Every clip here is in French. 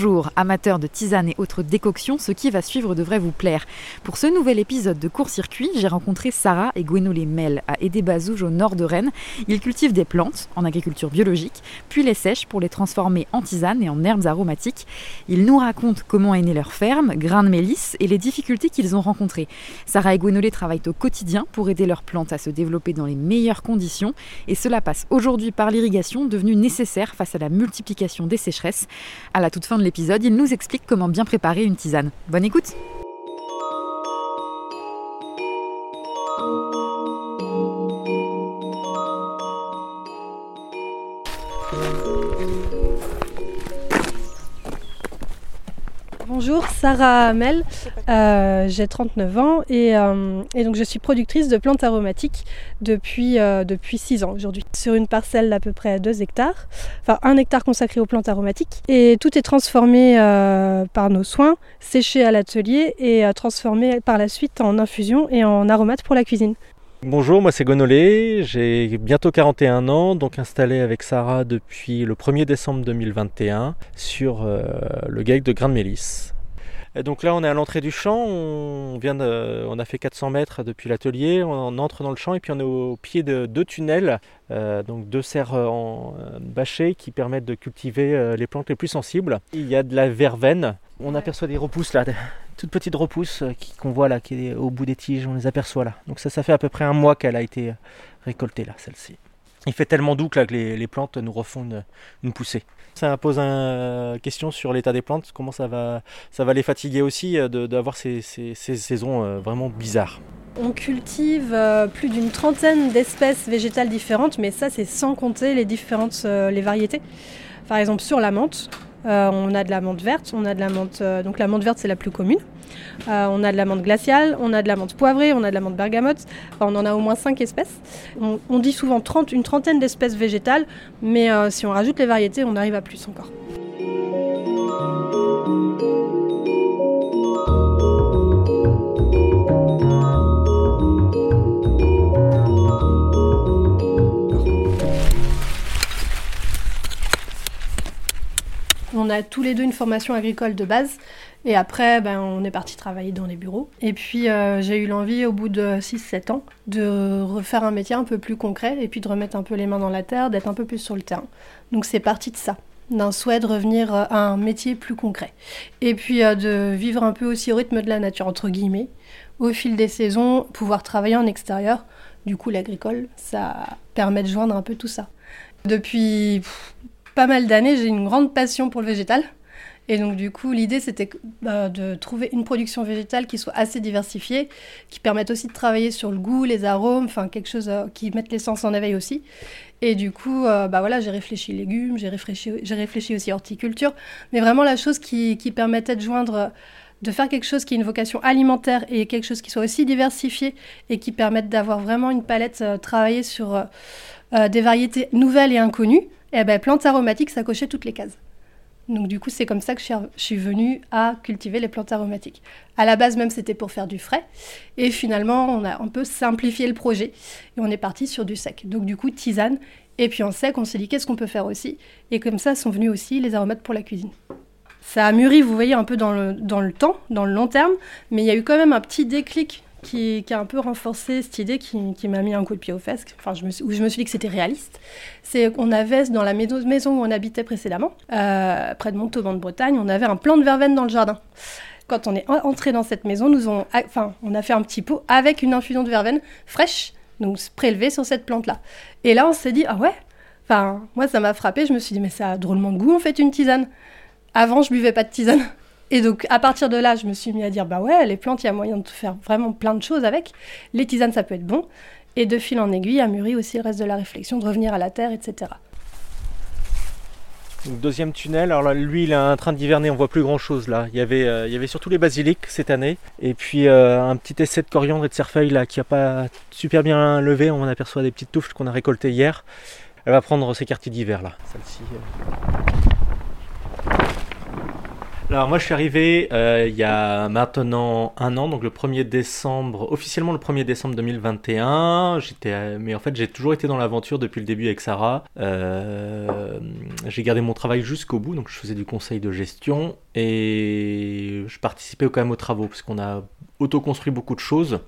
Bonjour, amateurs de tisane et autres décoctions, ce qui va suivre devrait vous plaire. Pour ce nouvel épisode de Court-Circuit, j'ai rencontré Sarah et Gwenolé Mel à Aidé-Bazouge au nord de Rennes. Ils cultivent des plantes en agriculture biologique, puis les sèchent pour les transformer en tisane et en herbes aromatiques. Ils nous racontent comment est née leur ferme, grains de mélisse et les difficultés qu'ils ont rencontrées. Sarah et Gwenolé travaillent au quotidien pour aider leurs plantes à se développer dans les meilleures conditions et cela passe aujourd'hui par l'irrigation devenue nécessaire face à la multiplication des sécheresses. À la toute fin de l'épisode, il nous explique comment bien préparer une tisane. Bonne écoute Bonjour, Sarah Hamel, euh, j'ai 39 ans et, euh, et, donc je suis productrice de plantes aromatiques depuis, euh, depuis 6 ans aujourd'hui. Sur une parcelle d'à peu près 2 hectares, enfin 1 hectare consacré aux plantes aromatiques. Et tout est transformé par nos soins, séché à l'atelier et transformé par la suite en infusion et en aromates pour la cuisine. Bonjour, moi c'est Gonolé, j'ai bientôt 41 ans, donc installé avec Sarah depuis le 1er décembre 2021 sur le GAEC de Grain de Mélisse. Et donc là on est à l'entrée du champ, on, vient de, on a fait 400 mètres depuis l'atelier, on entre dans le champ et puis on est au pied de deux tunnels, euh, donc deux serres en euh, bâchées qui permettent de cultiver euh, les plantes les plus sensibles. Il y a de la verveine, on aperçoit des repousses là, toutes petites repousses qu'on voit là, qui est au bout des tiges, on les aperçoit là. Donc ça, ça fait à peu près un mois qu'elle a été récoltée là, celle-ci. Il fait tellement doux que, là, que les, les, plantes nous refont une, une poussée. Ça pose une question sur l'état des plantes, comment ça va, ça va les fatiguer aussi d'avoir ces, ces, ces, saisons vraiment bizarres. On cultive euh, plus d'une trentaine d'espèces végétales différentes, mais ça c'est sans compter les différentes euh, les variétés. Par exemple sur la menthe, euh, on a de la menthe verte, on a de la menthe, euh, donc la menthe verte c'est la plus commune. Euh, on a de la menthe glaciale, on a de la menthe poivrée, on a de la menthe bergamote. On en a au moins 5 espèces. On, dit souvent 30, une trentaine d'espèces végétales, mais euh, si on rajoute les variétés, on arrive à plus encore. On a tous les deux une formation agricole de base. Et après, ben, on est parti travailler dans les bureaux. Et puis, euh, j'ai eu l'envie, au bout de 6-7 ans, de refaire un métier un peu plus concret et puis de remettre un peu les mains dans la terre, d'être un peu plus sur le terrain. Donc, c'est parti de ça, d'un souhait de revenir à un métier plus concret. Et puis, euh, de vivre un peu aussi au rythme de la nature, entre guillemets. Au fil des saisons, pouvoir travailler en extérieur. Du coup, l'agricole, ça permet de joindre un peu tout ça. Depuis pas mal d'années, j'ai une grande passion pour le végétal. Et donc du coup, l'idée c'était euh, de trouver une production végétale qui soit assez diversifiée, qui permette aussi de travailler sur le goût, les arômes, enfin quelque chose euh, qui mette les sens en éveil aussi. Et du coup, euh, bah voilà, j'ai réfléchi légumes, j'ai réfléchi, j'ai réfléchi aussi horticulture, mais vraiment la chose qui, qui permettait de joindre de faire quelque chose qui ait une vocation alimentaire et quelque chose qui soit aussi diversifié et qui permette d'avoir vraiment une palette euh, travaillée sur des variétés nouvelles et inconnues, et ben plantes aromatiques, ça cochait toutes les cases. Donc du coup, c'est comme ça que je suis venue à cultiver les plantes aromatiques. À la base même, c'était pour faire du frais. Et finalement, on a un peu simplifié le projet et on est parti sur du sec. Donc du coup, tisane. Et puis en sec, on s'est dit qu'est-ce qu'on peut faire aussi? Et comme ça sont venus aussi les aromates pour la cuisine. Ça a mûri, vous voyez, un peu dans le, dans le temps, dans le long terme. Mais il y a eu quand même un petit déclic qui, a un peu renforcé cette idée qui, m'a mis un coup de pied aux fesses, enfin, je me, où je me suis dit que c'était réaliste. C'est qu'on avait, dans la maison où on habitait précédemment, euh, près de Montauban de Bretagne, on avait un plant de verveine dans le jardin. Quand on est entré dans cette maison, nous on, enfin, on a fait un petit pot avec une infusion de verveine fraîche, donc prélevée sur cette plante-là. Et là, on s'est dit, ah ouais, enfin, moi ça m'a frappé, je me suis dit, mais ça a drôlement de goût en fait une tisane. Avant, je buvais pas de tisane. Et donc, à partir de là, je me suis mis à dire, bah ouais, les plantes, il y a moyen de faire vraiment plein de choses avec. Les tisanes, ça peut être bon. Et de fil en aiguille, mûri aussi le reste de la réflexion, de revenir à la terre, etc. Donc, deuxième tunnel, alors là, lui il est en train d'hiverner, on voit plus grand chose là. Il y avait, euh, il y avait surtout les basiliques cette année, et puis euh, un petit essai de coriandre et de cerfeuil là qui a pas super bien levé, on aperçoit des petites touffes qu'on a récoltées hier. Elle va prendre ses quartiers d'hiver là, celle-ci. Alors moi je suis arrivé euh, il y a maintenant un an, donc le 1er décembre, officiellement le 1er décembre 2021. J'étais, euh, mais en fait j'ai toujours été dans l'aventure depuis le début avec Sarah. Euh, j'ai gardé mon travail jusqu'au bout, donc je faisais du conseil de gestion et je participais quand même aux travaux parce qu'on a auto-construit beaucoup de choses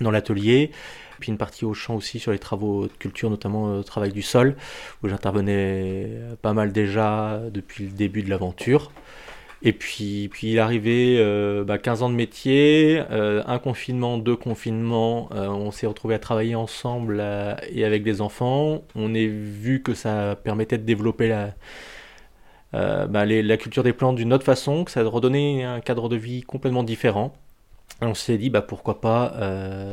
dans l'atelier puis une partie au champ aussi sur les travaux de culture, notamment le travail du sol, où j'intervenais pas mal déjà depuis le début de l'aventure. Et puis, puis il arrivé euh, bah, 15 ans de métier, euh, un confinement, deux confinements, euh, on s'est retrouvé à travailler ensemble et avec des enfants. On a vu que ça permettait de développer la, bah, la culture des plantes d'une autre façon, que ça redonnait un cadre de vie complètement différent. on s'est dit bah, pourquoi pas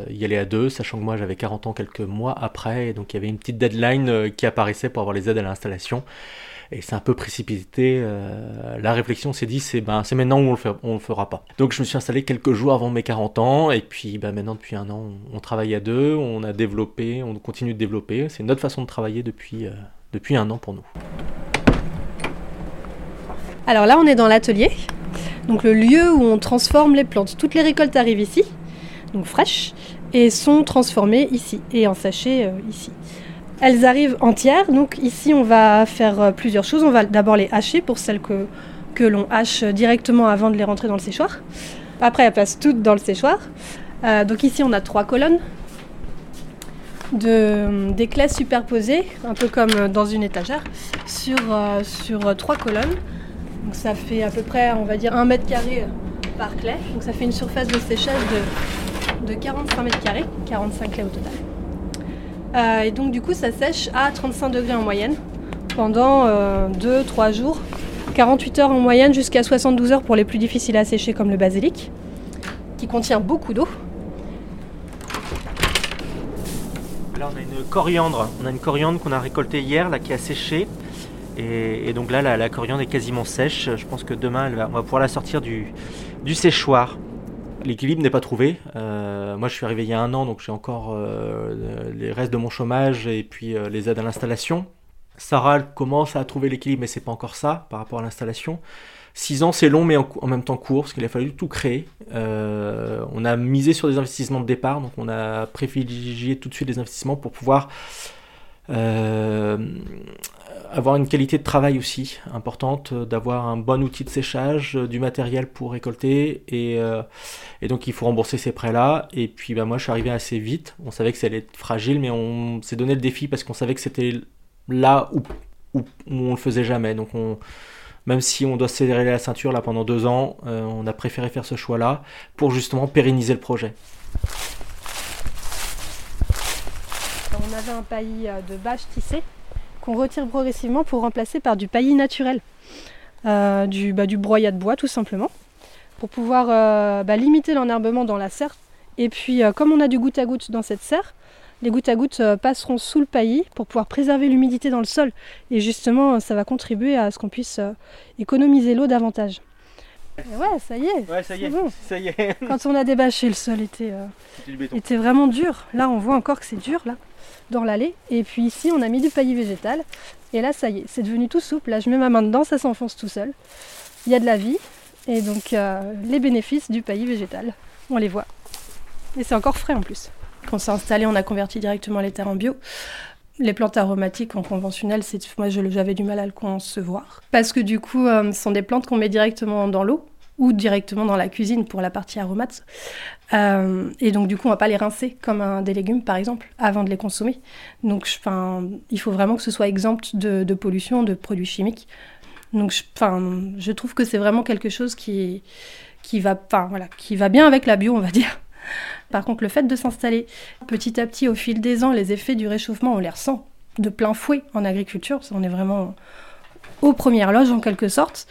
y aller à deux, sachant que moi j'avais 40 ans quelques mois après, donc il y avait une petite deadline qui apparaissait pour avoir les aides à l'installation et c'est un peu précipité. Euh, la réflexion s'est dit c'est ben, maintenant ou on le, on le fera pas. Donc je me suis installé quelques jours avant mes 40 ans et puis ben, maintenant depuis un an on, travaille à deux, on a développé, on continue de développer. C'est notre façon de travailler depuis, euh, depuis un an pour nous. Alors là on est dans l'atelier, donc le lieu où on transforme les plantes. Toutes les récoltes arrivent ici, donc fraîches, et sont transformées ici et en sachets euh, ici. Elles arrivent entières, donc ici on va faire euh, plusieurs choses. On va d'abord les hacher pour celles que, l'on hache directement avant de les rentrer dans le séchoir. Après elles passent toutes dans le séchoir. Euh, donc ici on a trois colonnes de, des superposées, un peu comme dans une étagère, sur, euh, trois colonnes. Donc ça fait à peu près, on va dire, un mètre carré par clé. Donc ça fait une surface de séchage de, de 45 mètres carrés, 45 clés au total. Euh, et donc du coup ça sèche à 35 degrés en moyenne pendant 2-3 euh, jours. 48 heures en moyenne jusqu'à 72 heures pour les plus difficiles à sécher comme le basilic, qui contient beaucoup d'eau. Là on a une coriandre, on a une coriandre qu'on a récoltée hier là qui a séché. Et, donc là la, coriandre est quasiment sèche. Je pense que demain on va pouvoir la sortir du séchoir l'équilibre n'est pas trouvé. Euh, moi, je suis arrivé il y a un an, donc j'ai encore euh, les restes de mon chômage et puis euh, les aides à l'installation. Sarah commence à trouver l'équilibre, mais c'est pas encore ça par rapport à l'installation. Six ans, c'est long, mais en, même temps court, parce qu'il a fallu tout créer. on a misé sur des investissements de départ, donc on a privilégié tout de suite des investissements pour pouvoir avoir une qualité de travail aussi importante, euh, d'avoir un bon outil de séchage, euh, du matériel pour récolter, et, euh, donc il faut rembourser ces prêts-là. Et puis bah, moi je suis arrivé assez vite, on savait que ça allait être fragile, mais on s'est donné le défi parce qu'on savait que c'était là où, où, on le faisait jamais. Donc on, même si on doit serrer la ceinture là pendant deux ans, on a préféré faire ce choix-là pour justement pérenniser le projet. Un paillis de bâche tissée qu'on retire progressivement pour remplacer par du paillis naturel, euh, du, bah, du broyat de bois tout simplement, pour pouvoir euh, bah, limiter l'enherbement dans la serre. Et puis euh, comme on a du goutte à goutte dans cette serre, les gouttes à gouttes passeront sous le paillis pour pouvoir préserver l'humidité dans le sol. Et justement, ça va contribuer à ce qu'on puisse économiser l'eau davantage. Ouais, ça y est. Ouais, ça y est. Bon. Ça y est. Quand on a débâché, le sol était, était vraiment dur. Là, on voit encore que c'est dur là dans l'allée. Et puis ici, on a mis du paillis végétal. Et là, ça y est, c'est devenu tout souple. Là, je mets ma main dedans, ça s'enfonce tout seul. Il y a de la vie. Et donc, euh, les bénéfices du paillis végétal, on les voit. Et c'est encore frais en plus. Quand c'est installé, on a converti directement les terres en bio. Les plantes aromatiques en conventionnel, c'est moi j'avais du mal à le concevoir parce que du coup, euh, ce sont des plantes qu'on met directement dans l'eau ou directement dans la cuisine pour la partie aromates. Euh, et donc, du coup, on va pas les rincer comme des légumes, par exemple, avant de les consommer. Donc, il faut vraiment que ce soit exempt de, pollution, de produits chimiques. Donc, je, je trouve que c'est vraiment quelque chose qui, qui, va, voilà, qui va bien avec la bio, on va dire. Par contre, le fait de s'installer petit à petit au fil des ans, les effets du réchauffement, on les ressent de plein fouet en agriculture. On est vraiment aux premières loges en quelque sorte,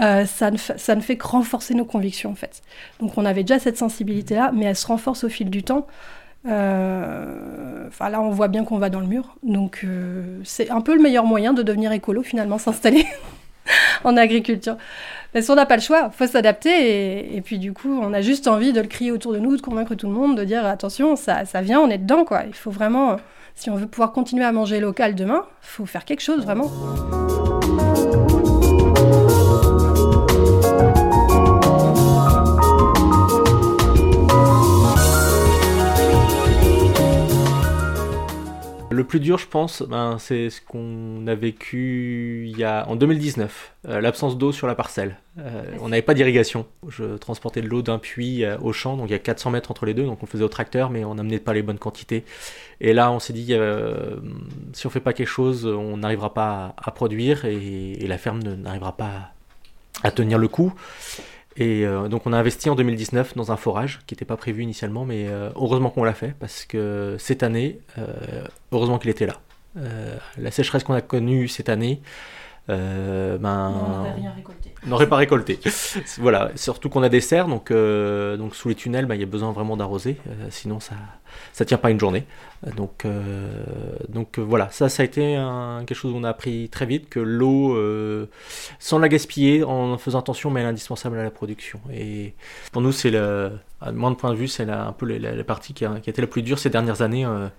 euh, ça, ne fait que renforcer nos convictions en fait. Donc on avait déjà cette sensibilité-là, mais elle se renforce au fil du temps. Euh, là, on voit bien qu'on va dans le mur. Donc euh, c'est un peu le meilleur moyen de devenir écolo finalement, s'installer en agriculture. Parce qu'on n'a pas le choix, faut s'adapter et, puis du coup, on a juste envie de le crier autour de nous, de convaincre tout le monde, de dire attention, ça, ça vient, on est dedans quoi. Il faut vraiment, si on veut pouvoir continuer à manger local demain, il faut faire quelque chose vraiment. Plus dur, je pense, ben, c'est ce qu'on a vécu il y a, en 2019, euh, l'absence d'eau sur la parcelle. Euh, on n'avait pas d'irrigation. Je transportais de l'eau d'un puits au champ, donc il y a 400 mètres entre les deux, donc on faisait au tracteur, mais on n'amenait pas les bonnes quantités. Et là, on s'est dit, si on fait pas quelque chose, on n'arrivera pas à, produire et, et, la ferme n'arrivera pas à tenir le coup. Et euh, donc on a investi en 2019 dans un forage qui n'était pas prévu initialement, mais euh, heureusement qu'on l'a fait parce que cette année, euh, heureusement qu'il était là. la sécheresse qu'on a connue cette année, euh, ben, on n'aurait rien récolté. n'aurait pas récolté. voilà, surtout qu'on a des serres, donc, euh, donc sous les tunnels, ben, il y a besoin vraiment d'arroser, euh, sinon ça ça tient pas une journée. Donc, donc voilà, ça, ça a été quelque chose qu'on a appris très vite, que l'eau, sans la gaspiller, en faisant attention, mais elle est indispensable à la production. Et pour nous, c'est le, à mon point de vue, c'est un peu la, partie qui a, qui a, été la plus dure ces dernières années en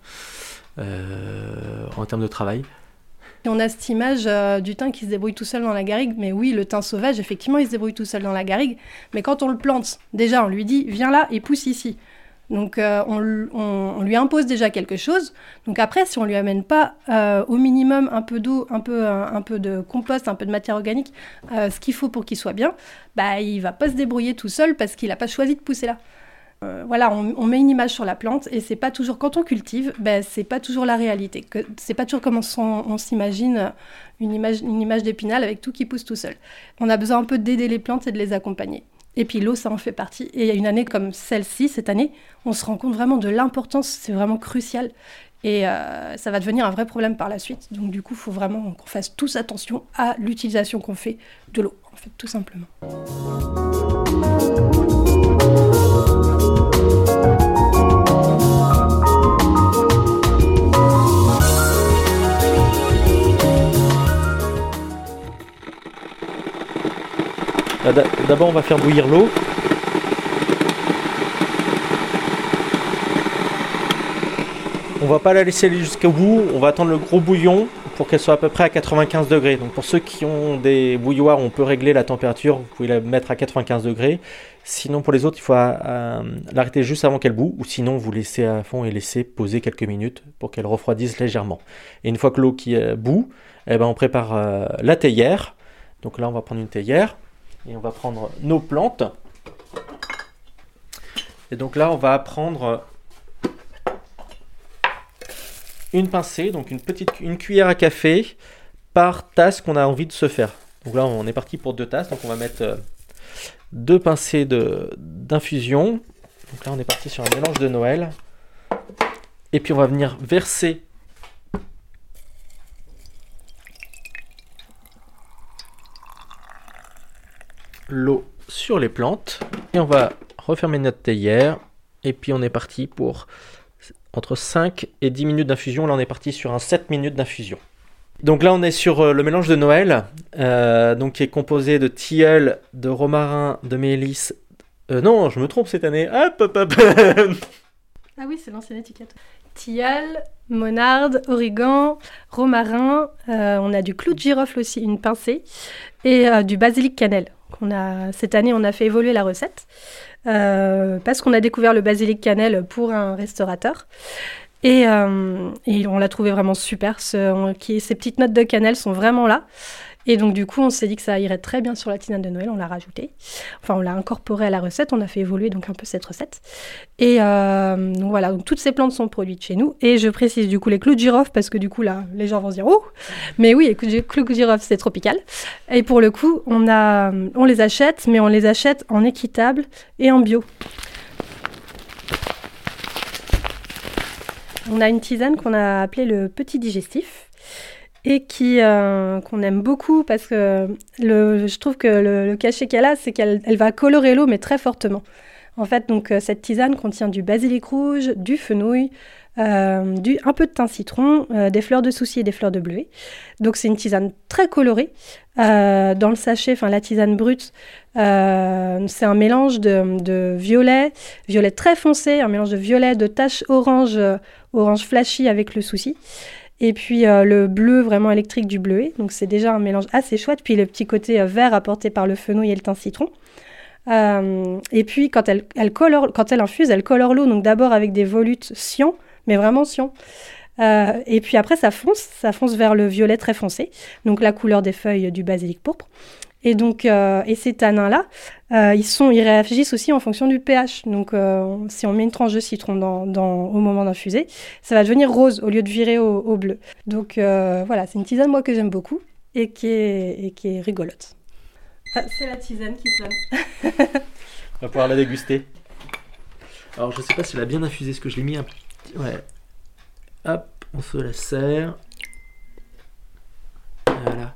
termes de travail. On a cette image euh, du thym qui se débrouille tout seul dans la garrigue, mais oui, le thym sauvage, effectivement, il se débrouille tout seul dans la garrigue, mais quand on le plante, déjà, on lui dit, viens là et pousse ici. Donc euh, on, lui impose déjà quelque chose. Donc après, si on lui amène pas euh, au minimum un peu d'eau, un peu, un, peu de compost, un peu de matière organique, ce qu'il faut pour qu'il soit bien, bah il va pas se débrouiller tout seul parce qu'il n'a pas choisi de pousser là. Euh, voilà, on, met une image sur la plante et c'est pas toujours quand on cultive, ben c'est pas toujours la réalité. C'est pas toujours comme on, s'imagine une image, une image d'épinal avec tout qui pousse tout seul. On a besoin un peu d'aider les plantes et de les accompagner. Et puis l'eau, ça en fait partie. Et il y a une année comme celle-ci, cette année, on se rend compte vraiment de l'importance, c'est vraiment crucial. Et euh, ça va devenir un vrai problème par la suite. Donc du coup, il faut vraiment qu'on fasse tous attention à l'utilisation qu'on fait de l'eau, en fait, tout simplement. D'abord, on va faire bouillir l'eau. On va pas la laisser aller jusqu'au bout, on va attendre le gros bouillon pour qu'elle soit à peu près à 95 degrés. Donc pour ceux qui ont des bouilloires, on peut régler la température, vous pouvez la mettre à 95 degrés. Sinon pour les autres, il faut euh, l'arrêter juste avant qu'elle boue, ou sinon vous laissez à fond et laissez poser quelques minutes pour qu'elle refroidisse légèrement. Et une fois que l'eau qui euh, bout, eh ben, on prépare euh, la théière. Donc là on va prendre une théière. Et on va prendre nos plantes. Et donc là, on va prendre une pincée, donc une petite cuillère à café par tasse qu'on a envie de se faire. Donc là, on est parti pour deux tasses. Donc on va mettre euh, deux pincées d'infusion. Donc là, on est parti sur un mélange de Noël. Et puis on va venir verser l'eau sur les plantes. Et on va refermer notre théière. Et puis on est parti pour entre 5 et 10 minutes d'infusion. Là on est parti sur un 7 minutes d'infusion. Donc là on est sur euh, le mélange de Noël, euh, donc qui est composé de tilleul, de romarin, de mélisse. Euh, non, je me trompe cette année. Ah oui, c'est l'ancienne étiquette. Tilleul, monarde, origan, romarin. on a du clou de girofle aussi, une pincée, et du basilic cannelle a, cette année, on a fait évoluer la recette euh, parce qu'on a découvert le basilic cannelle pour un restaurateur. Et, euh, on l'a trouvé vraiment super. Ces petites notes de cannelle sont vraiment là. Et donc, du coup, on s'est dit que ça irait très bien sur la tinane de Noël. On l'a rajouté. Enfin, on l'a incorporé à la recette. On a fait évoluer donc un peu cette recette. Et euh, donc, voilà. Donc, toutes ces plantes sont produites chez nous. Et je précise du coup les clous de girofle parce que du coup, là, les gens vont se dire Oh Mais oui, les clous de girofle, c'est tropical. Et pour le coup, on, a, on les achète, mais on les achète en équitable et en bio. On a une tisane qu'on a appelée le petit digestif et qui euh, qu'on aime beaucoup parce que je trouve que le, cachet qu'elle a, c'est qu'elle elle va colorer l'eau mais très fortement. En fait, donc euh, cette tisane contient du basilic rouge, du fenouil, euh, un peu de thym citron, des fleurs de souci et des fleurs de bleuet. Donc c'est une tisane très colorée. dans le sachet, enfin la tisane brute, c'est un mélange de, de, violet, violet très foncé, un mélange de violet, de taches orange, orange flashy avec le souci. Et puis euh, le bleu vraiment électrique du bleuet. Donc c'est déjà un mélange assez chouette. Puis le petit côté euh, vert apporté par le fenouil et le thym citron. Euh, et puis quand elle, elle colore, quand elle infuse, elle colore l'eau. Donc d'abord avec des volutes cyan, mais vraiment cyan. et puis après, ça fonce, ça fonce vers le violet très foncé, donc la couleur des feuilles du basilic pourpre. Et donc, et ces tanins-là, ils, sont, ils réagissent aussi en fonction du pH. Donc, si on met une tranche de citron au moment d'infuser, ça va devenir rose au lieu de virer au, bleu. Donc, voilà, c'est une tisane, moi, que j'aime beaucoup et qui est, rigolote. Ah, c'est la tisane qui sonne. On va pouvoir la déguster. Alors, je sais pas si elle a bien infusé, ce que je l'ai mis un petit. Ouais. Hop, on se la sert. Voilà.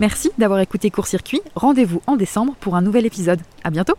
Merci d'avoir écouté Court Circuit. Rendez-vous en décembre pour un nouvel épisode. À bientôt!